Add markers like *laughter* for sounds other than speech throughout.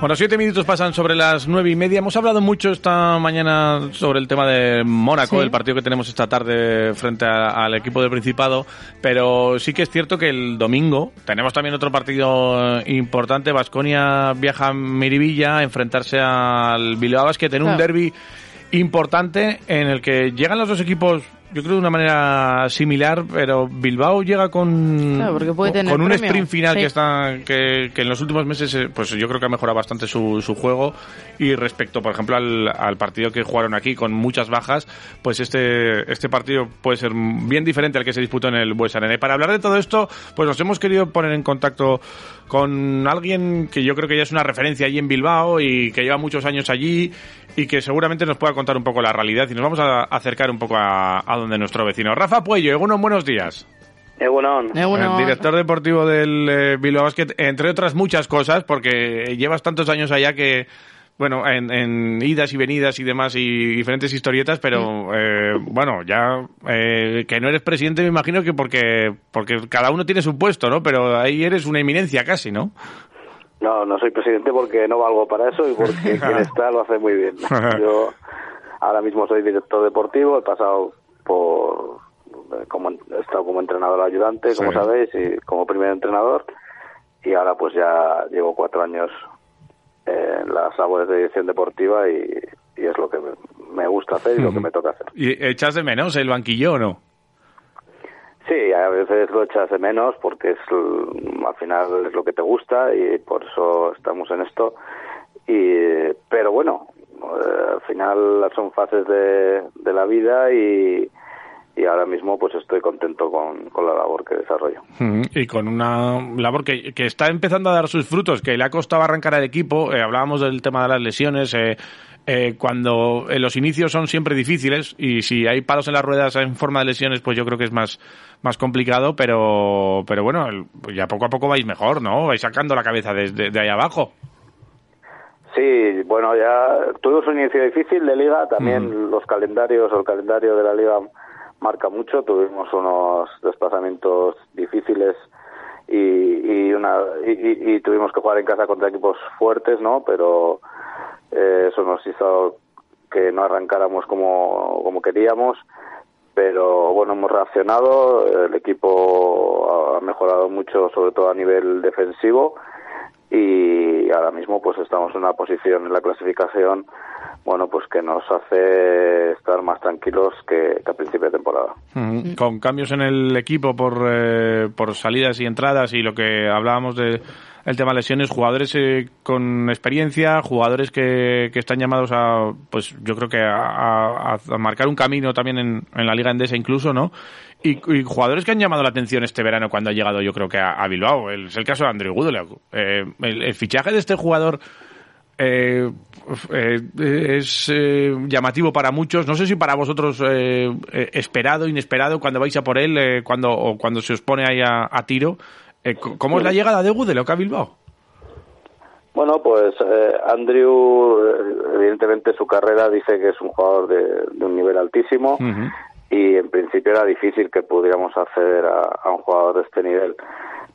Bueno, siete minutos pasan sobre las nueve y media. Hemos hablado mucho esta mañana sobre el tema de Mónaco, Sí. el partido que tenemos esta tarde frente a- al equipo del Principado, pero sí que es cierto que el domingo tenemos también otro partido importante. Vasconia viaja a Miribilla a enfrentarse al Bilbao Basket en un derby importante en el que llegan los dos equipos, yo creo de una manera similar, pero Bilbao llega con, Claro, porque puede tener con un premio. sprint final Sí. que está que, que en los últimos meses eh, pues yo creo que ha mejorado bastante su, su juego y respecto por ejemplo al, al partido que jugaron aquí con muchas bajas pues este este partido puede ser bien diferente al que se disputó en el Bues Arena y para hablar de todo esto pues nos hemos querido poner en contacto con alguien que yo creo que ya es una referencia allí en Bilbao y que lleva muchos años allí y que seguramente nos pueda contar un poco la realidad y nos vamos a acercar un poco a, a donde nuestro vecino Rafa Puello, unos buenos días Egunon. Eh, el director deportivo del eh, Bilbao Basket, entre otras muchas cosas, porque llevas tantos años allá que, bueno, en, en idas y venidas y demás y diferentes historietas, pero eh, bueno, ya eh, que no eres presidente me imagino que porque, porque cada uno tiene su puesto, ¿no? Pero ahí eres una eminencia casi, ¿no? No, no soy presidente porque no valgo para eso y porque *laughs* quien está lo hace muy bien. *laughs* Yo ahora mismo soy director deportivo, he pasado por como he estado como entrenador ayudante, como Sí. sabéis, y como primer entrenador y ahora pues ya llevo cuatro años en las labores de dirección deportiva y, y es lo que me, gusta hacer y lo que me toca hacer. ¿Y echas de menos el banquillo o no? Sí, a veces lo echas de menos porque es al final es lo que te gusta y por eso estamos en esto. Y pero bueno, eh, al final son fases de, de la vida y, y ahora mismo pues estoy contento con, con la labor que desarrollo. Y con una labor que, que está empezando a dar sus frutos, que le ha costado arrancar al equipo. Eh, hablábamos del tema de las lesiones. eh, eh, cuando eh, los inicios son siempre difíciles y si hay palos en las ruedas en forma de lesiones, pues yo creo que es más, más complicado. Pero, pero bueno, el- pues ya poco a poco vais mejor, ¿no? Vais sacando la cabeza desde de ahí abajo. Sí, bueno, ya tuvimos un inicio difícil de liga, también los calendarios o el calendario de la liga marca mucho, tuvimos unos desplazamientos difíciles y, y una y, y- tuvimos que jugar en casa contra equipos fuertes, ¿no? Pero eh, eso nos hizo que no arrancáramos como, como queríamos, pero bueno, hemos reaccionado, el equipo ha mejorado mucho, sobre todo a nivel defensivo, y ahora mismo pues estamos en una posición en la clasificación bueno pues que nos hace estar más tranquilos que, que a principio de temporada Mm, Con cambios en el equipo por, eh, por salidas y entradas y lo que hablábamos de el tema lesiones, jugadores eh, con experiencia, jugadores que, que están llamados a, pues yo creo que a, a- a marcar un camino también en, en la Liga Endesa incluso, ¿no? Y, y jugadores que han llamado la atención este verano cuando ha llegado yo creo que a, a Bilbao. El- es el caso de Andrew Goodell. Eh, el, el fichaje de este jugador eh, eh, es eh, llamativo para muchos. No sé si para vosotros eh, eh, esperado, inesperado, cuando vais a por él, eh, cuando o cuando se os pone ahí a, a tiro. ¿Cómo es la llegada de Gudelo a Bilbao? bueno pues eh, Andrew evidentemente su carrera dice que es un jugador de, de un nivel altísimo y en principio era difícil que pudiéramos acceder a, a un jugador de este nivel.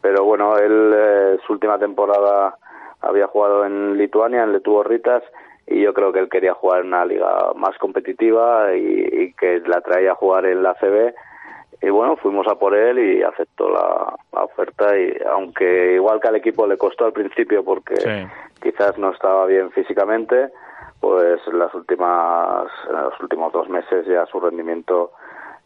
Pero bueno, él eh, su última temporada había jugado en Lituania, en Letuborritas, y yo creo que él quería jugar en una liga más competitiva y, y que la traía a jugar en la CB. Y bueno, fuimos a por él y aceptó la, la oferta y aunque igual que al equipo le costó al principio porque Sí. quizás no estaba bien físicamente, pues en las últimas en los últimos dos meses ya su rendimiento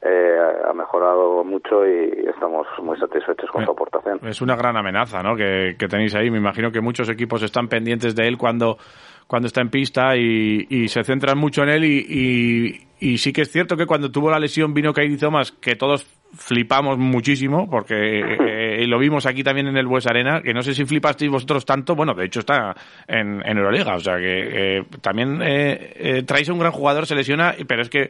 eh, ha mejorado mucho y estamos muy satisfechos con su aportación. Es una gran amenaza, ¿no? Que, que tenéis ahí. Me imagino que muchos equipos están pendientes de él cuando, cuando está en pista y, y se centran mucho en él. Y, y, y sí que es cierto que cuando tuvo la lesión vino Kairi Thomas, que todos flipamos muchísimo porque *laughs* eh, lo vimos aquí también en el Bues Arena, que no sé si flipasteis vosotros tanto, bueno, de hecho está en, en Euroliga, o sea que eh, también eh, eh, traéis a un gran jugador, se lesiona, pero es que,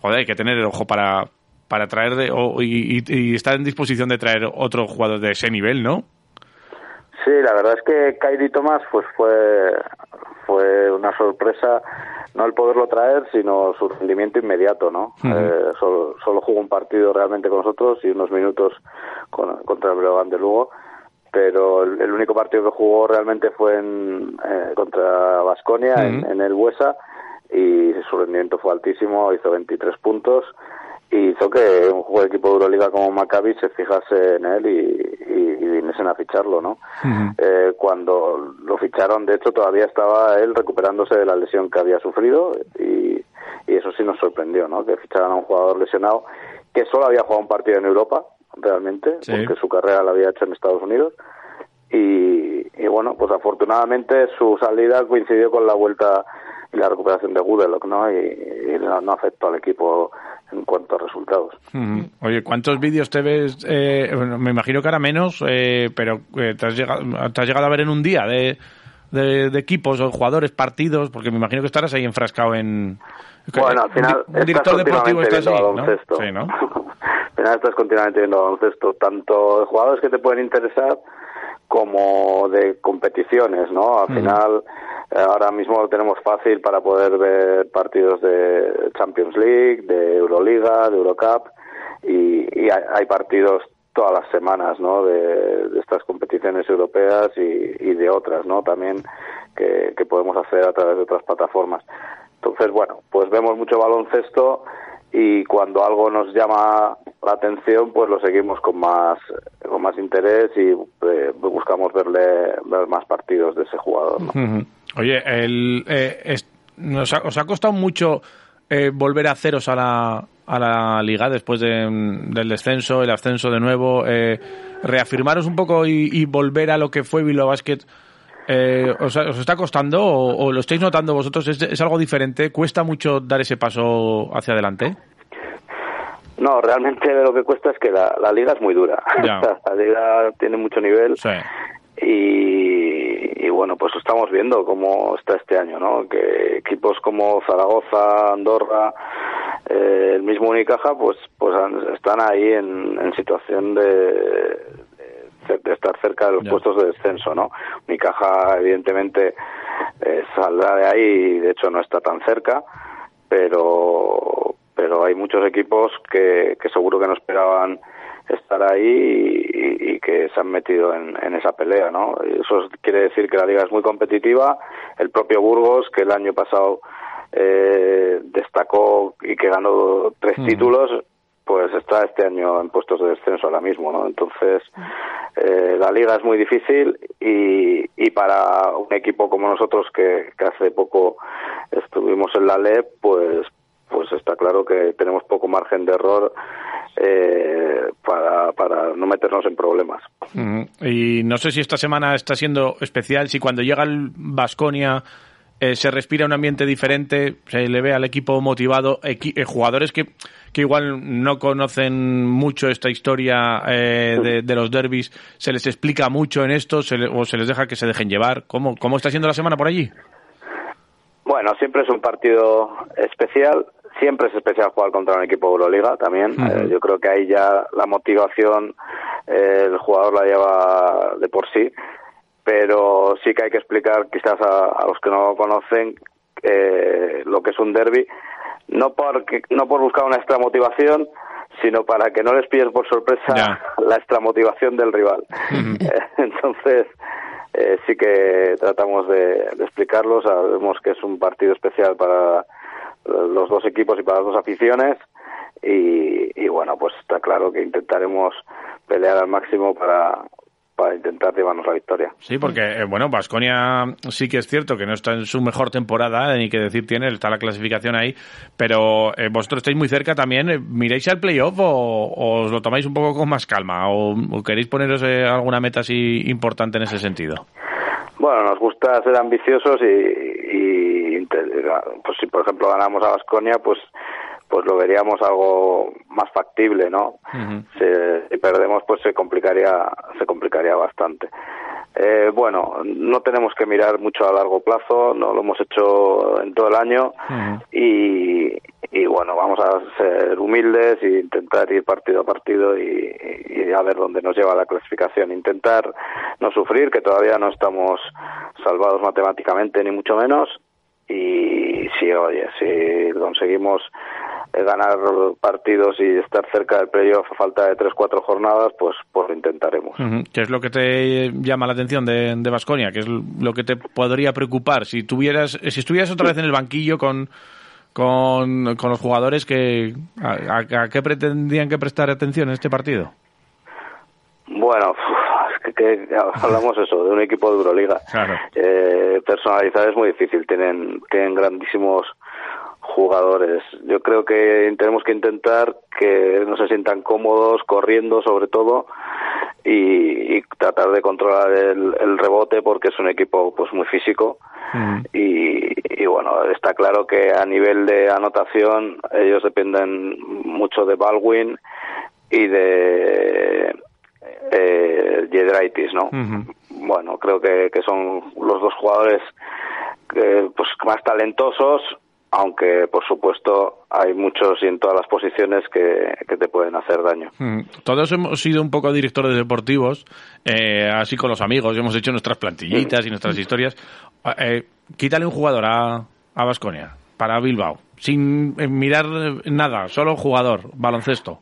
joder, hay que tener el ojo para, para traer de, o- y, y- y estar en disposición de traer otro jugador de ese nivel, ¿no? Sí, la verdad es que Kyrie Thomas pues fue fue una sorpresa no el poderlo traer sino su rendimiento inmediato, ¿no? Eh, solo, solo jugó un partido realmente con nosotros y unos minutos con- contra el Breogán de Lugo, pero el, el único partido que jugó realmente fue en, eh, contra Vasconia en, en el Buesa y su rendimiento fue altísimo, hizo 23 puntos y hizo que un juego de equipo de Euroliga como Maccabi se fijase en él y, y, y viniesen a ficharlo, ¿no? Eh, cuando lo ficharon, de hecho, todavía estaba él recuperándose de la lesión que había sufrido y, y eso sí nos sorprendió, ¿no? Que ficharan a un jugador lesionado que solo había jugado un partido en Europa, realmente, Sí. porque su carrera la había hecho en Estados Unidos. Y, y bueno, pues afortunadamente su salida coincidió con la vuelta y la recuperación de Goodelock, ¿no? Y, y no, no afectó al equipo en cuanto a resultados. Oye, ¿cuántos vídeos te ves? eh, bueno, me imagino que ahora menos, eh, pero eh, te, has llegado, te has llegado a ver en un día de, de, de equipos o jugadores, partidos, porque me imagino que estarás ahí enfrascado en... Bueno, al final Un un director deportivo está así, viendo ¿no? baloncesto. Sí, ¿no? *laughs* al final estás continuamente viendo baloncesto, tanto jugadores que te pueden interesar como de competiciones, ¿no? Al final, eh, ahora mismo lo tenemos fácil para poder ver partidos de Champions League, de Euroliga, de Eurocup, y, y hay, hay partidos todas las semanas, ¿no? De, de estas competiciones europeas y, y de otras, ¿no? También que, que podemos hacer a través de otras plataformas. Entonces, bueno, pues vemos mucho baloncesto y cuando algo nos llama la atención, pues lo seguimos con más más interés y eh, buscamos verle ver más partidos de ese jugador. Oye, el, eh, nos ha- ¿os ha costado mucho eh, volver a ceros a la, a la liga después de, del descenso, el ascenso de nuevo? eh, reafirmaros un poco y, y volver a lo que fue Bilbao Basket. Eh, ¿os, os está costando o, o lo estáis notando vosotros? ¿Es, es algo diferente? ¿Cuesta mucho dar ese paso hacia adelante? No, realmente lo que cuesta es que la, la liga es muy dura. *laughs* La liga tiene mucho nivel Sí. y, y bueno, pues estamos viendo cómo está este año, ¿no? Que equipos como Zaragoza, Andorra, eh, el mismo Unicaja, pues pues están ahí en, en situación de, de, de estar cerca de los puestos de descenso, ¿no? Unicaja, evidentemente, eh, saldrá de ahí y de hecho no está tan cerca, pero pero hay muchos equipos que, que seguro que no esperaban estar ahí y, y que se han metido en, en esa pelea, ¿no? Eso quiere decir que la liga es muy competitiva. El propio Burgos, que el año pasado eh, destacó y que ganó tres títulos, pues está este año en puestos de descenso ahora mismo, ¿no? Entonces, eh, la liga es muy difícil y, y para un equipo como nosotros que, que hace poco estuvimos en la LEP, pues pues está claro que tenemos poco margen de error eh, para, para no meternos en problemas. Ujú. Y no sé si esta semana está siendo especial, si cuando llega el Vasconia se respira un ambiente diferente, se le ve al equipo motivado, equi- eh, jugadores que, que igual no conocen mucho esta historia eh, de, de los derbis, se les explica mucho en esto se le- o se les deja que se dejen llevar. ¿Cómo, ¿Cómo está siendo la semana por allí? Bueno, siempre es un partido especial. Siempre es especial jugar contra un equipo de Euroliga también. Eh, yo creo que ahí ya la motivación eh, el jugador la lleva de por sí. Pero sí que hay que explicar quizás a, a los que no lo conocen eh, lo que es un derby. No, porque, no por buscar una extra motivación, sino para que no les pilles por sorpresa Ya. *laughs* la extra motivación del rival. *laughs* Eh, Entonces, eh, sí que tratamos de, de explicarlo. Sabemos que es un partido especial para los dos equipos y para las dos aficiones. Y, y bueno, pues está claro que intentaremos pelear al máximo para, para intentar llevarnos la victoria. Sí, porque, eh, bueno, Vasconia sí que es cierto que no está en su mejor temporada, ni que decir tiene, está la clasificación ahí, pero eh, vosotros estáis muy cerca también. eh, ¿Miráis al playoff o, o os lo tomáis un poco con más calma? ¿O, o queréis poneros eh, alguna meta así importante en ese sentido? Bueno, nos gusta ser ambiciosos y, y pues si por ejemplo ganamos a Vasconia, pues pues lo veríamos algo más factible, ¿no? Se- si perdemos, pues se complicaría, se complicaría bastante. Eh, bueno, no tenemos que mirar mucho a largo plazo, no lo hemos hecho en todo el año y, y bueno, vamos a ser humildes e intentar ir partido a partido y, y a ver dónde nos lleva la clasificación. Intentar no sufrir, que todavía no estamos salvados matemáticamente ni mucho menos y si oye si conseguimos eh, ganar partidos y estar cerca del playoff a falta de tres cuatro jornadas pues pues lo intentaremos. ¿Qué es lo que te llama la atención de de Baskonia? ¿Qué es lo que te podría preocupar si tuvieras, si estuvieras otra vez en el banquillo con con, con los jugadores que a, a- a qué pretendían que prestar atención en este partido? bueno que, *laughs* hablamos eso de un equipo de Euroliga. Claro. Eh, personalizar es muy difícil tienen tienen grandísimos jugadores. Yo creo que tenemos que intentar que no se sientan cómodos corriendo sobre todo y, y tratar de controlar el, el rebote porque es un equipo pues muy físico. Y, y bueno está claro que a nivel de anotación ellos dependen mucho de Baldwin y de eh, Giedraitis, ¿no? Bueno, creo que, que son los dos jugadores que, pues más talentosos, aunque por supuesto hay muchos y en todas las posiciones que, que te pueden hacer daño. Mm. Todos hemos sido un poco directores deportivos, eh, así con los amigos, hemos hecho nuestras plantillitas y nuestras historias. Eh, quítale un jugador a, a Baskonia, para Bilbao, sin eh, mirar nada, solo jugador, baloncesto.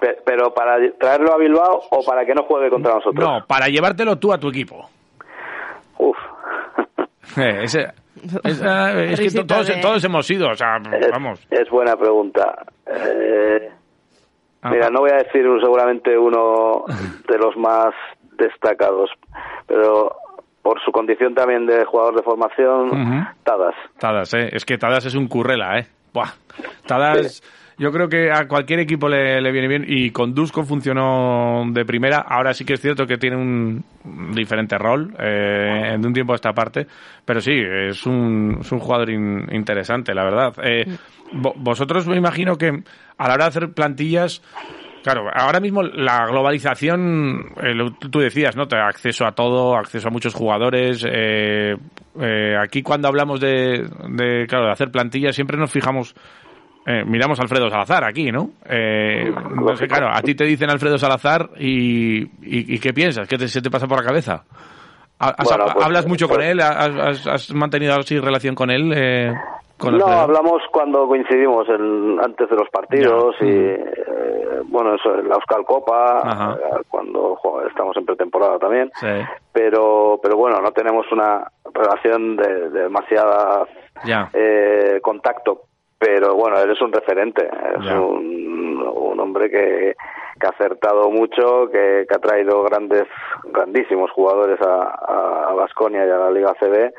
Pe- Pero para traerlo a Bilbao o para que no juegue contra nosotros. No, para llevártelo tú a tu equipo. Uf. *laughs* Eh, ese- esa- es que todos, todos hemos ido, o sea, Es, vamos. es buena pregunta. Eh, Ah, Mira, no voy a decir seguramente uno de los más destacados, pero por su condición también de jugador de formación. Tadas. Tadas, eh. Es que Tadas es un currela, ¿eh? Buah. Tadas, yo creo que a cualquier equipo le, le viene bien y con Dusko funcionó de primera. Ahora sí que es cierto que tiene un diferente rol eh, de un tiempo a esta parte, pero sí, es un, es un jugador in- interesante, la verdad. Eh, vo- vosotros me imagino que a la hora de hacer plantillas, Claro, ahora mismo la globalización, eh, lo- tú decías, ¿no? Acceso a todo, acceso a muchos jugadores. eh, eh, aquí cuando hablamos de, de, claro, de hacer plantillas, siempre nos fijamos, eh, miramos a Alfredo Salazar aquí, ¿no? Eh, no sé, claro, a ti te dicen Alfredo Salazar y, y, y ¿qué piensas? ¿Qué te, se te pasa por la cabeza? ¿Ha- has- Bueno, pues- ¿Hablas mucho con pues- él? ¿Has, mantenido así relación con él? eh, con No, hablamos cuando coincidimos en- antes de los partidos Ya. y, Mm. eh, bueno, eso, en la Euskal Copa, eh, cuando jo- estamos en pretemporada también. Sí. Pero, pero bueno, no tenemos una relación de, de demasiada Ya. eh, contacto. Pero bueno, él es un referente, es un, un hombre que, que ha acertado mucho, que, que ha traído grandes, grandísimos jugadores a, a Basconia y a la Liga CB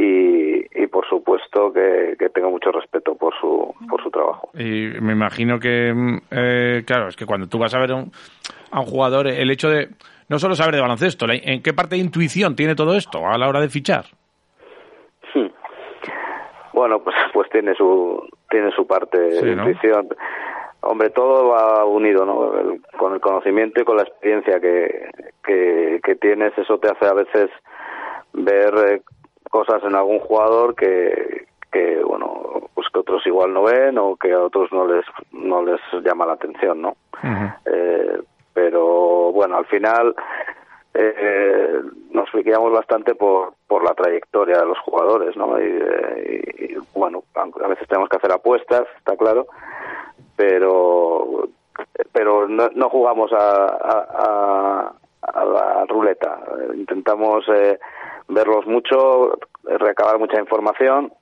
y, y por supuesto que, que tengo mucho respeto por su, por su trabajo. Y me imagino que, eh, claro, es que cuando tú vas a ver a un, a un jugador, el hecho de no solo saber de baloncesto, ¿en qué parte de intuición tiene todo esto a la hora de fichar? Bueno, pues, *laughs* pues tiene su tiene su parte Sí, de ¿no? intuición. Hombre, todo va unido, ¿no? El- con el conocimiento y con la experiencia que, que, que tienes, eso te hace a veces ver eh, cosas en algún jugador que, que, bueno, pues que otros igual no ven o que a otros no les, no les llama la atención, ¿no? Eh, pero bueno, al final eh, nos guiamos bastante por, por la trayectoria de los jugadores, ¿no? Y, eh, y, bueno, aunque a veces tenemos que hacer apuestas, está claro, pero pero no, no jugamos a, a, a- a la ruleta. Intentamos eh, verlos mucho, recabar mucha información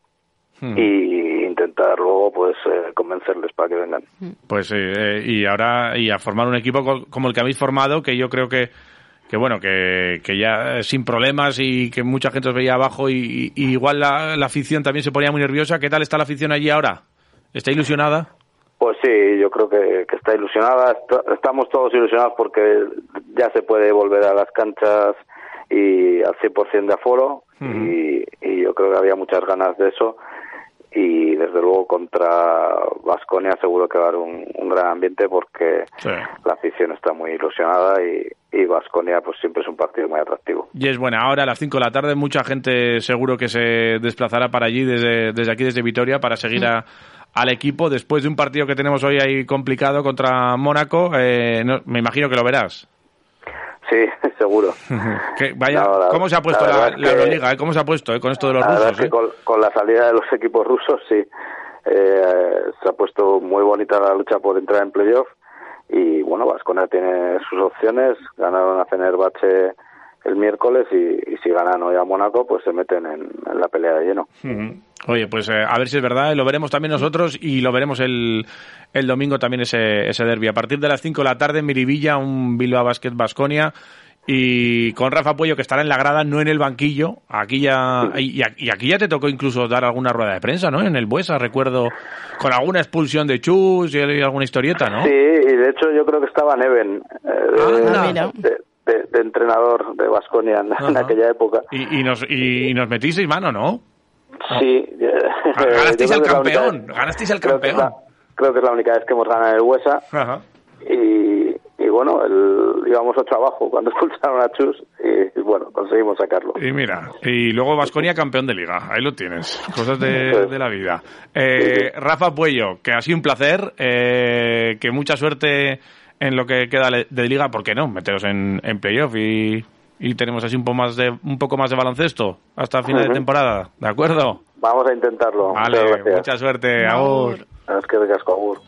y intentar luego pues eh, convencerles para que vengan. Pues sí, eh, y ahora y a formar un equipo co- como el que habéis formado, que yo creo que que bueno, que, que ya sin problemas y que mucha gente os veía abajo y, y igual la, la afición también se ponía muy nerviosa. ¿Qué tal está la afición allí ahora? ¿Está ilusionada? Pues sí, yo creo que, que está ilusionada. Est- estamos todos ilusionados porque ya se puede volver a las canchas y al 100% de aforo y, y yo creo que había muchas ganas de eso y desde luego contra Vasconia seguro que va a haber un, un gran ambiente porque Sí. la afición está muy ilusionada y y Vasconia pues siempre es un partido muy atractivo. Y es buena hora, a las 5 de la tarde, mucha gente seguro que se desplazará para allí desde, desde aquí, desde Vitoria, para seguir a- al equipo después de un partido que tenemos hoy ahí complicado contra Mónaco. eh, no- me imagino que lo verás. Sí, *laughs* seguro. *laughs* Que vaya, No, la- ¿Cómo se ha puesto la la, Euroliga? eh? ¿Cómo se ha puesto eh, con esto de los rusos? es que eh? con, con la salida de los equipos rusos, sí, eh, se ha puesto muy bonita la lucha por entrar en playoff y bueno, Vasconia tiene sus opciones, ganaron a Fenerbahce el miércoles y, y si ganan hoy a Mónaco, pues se meten en, en la pelea de lleno. Oye, pues eh, a ver si es verdad, eh, lo veremos también nosotros y lo veremos el, el domingo también ese, ese derby. A partir de las 5 de la tarde en Miribilla, un Bilbao Basket Basconia y con Rafa Puello que estará en la grada, no en el banquillo. Aquí ya y, y aquí ya te tocó incluso dar alguna rueda de prensa, ¿no? En el Buesa, recuerdo, con alguna expulsión de Chus y alguna historieta, ¿no? Sí, y de hecho yo creo que estaba Neven, eh, de. Mira. de- de- de entrenador de Vasconia en, aquella época. Y, y nos, y, y nos metisteis mano, ¿no? Sí. *laughs* Ganasteis es la única campeón, vez- ganasteis al creo que es campeón. la- creo que es la única vez que hemos ganado el Huesa. Ajá. y, y bueno, el, íbamos ocho abajo cuando *laughs* expulsaron a Chus y, bueno, conseguimos sacarlo. Y mira, y luego Vasconia campeón de liga, ahí lo tienes, cosas de, de la vida. Eh, Rafa Puello, que ha sido un placer, eh, que mucha suerte en lo que queda de liga, ¿por qué no? Meteros en, en playoff y, y tenemos así un poco más de un poco más de baloncesto hasta final de Ujú. temporada, ¿de acuerdo? Vamos a intentarlo. Vale, Muchas mucha suerte, agur. Es que de casco, agur.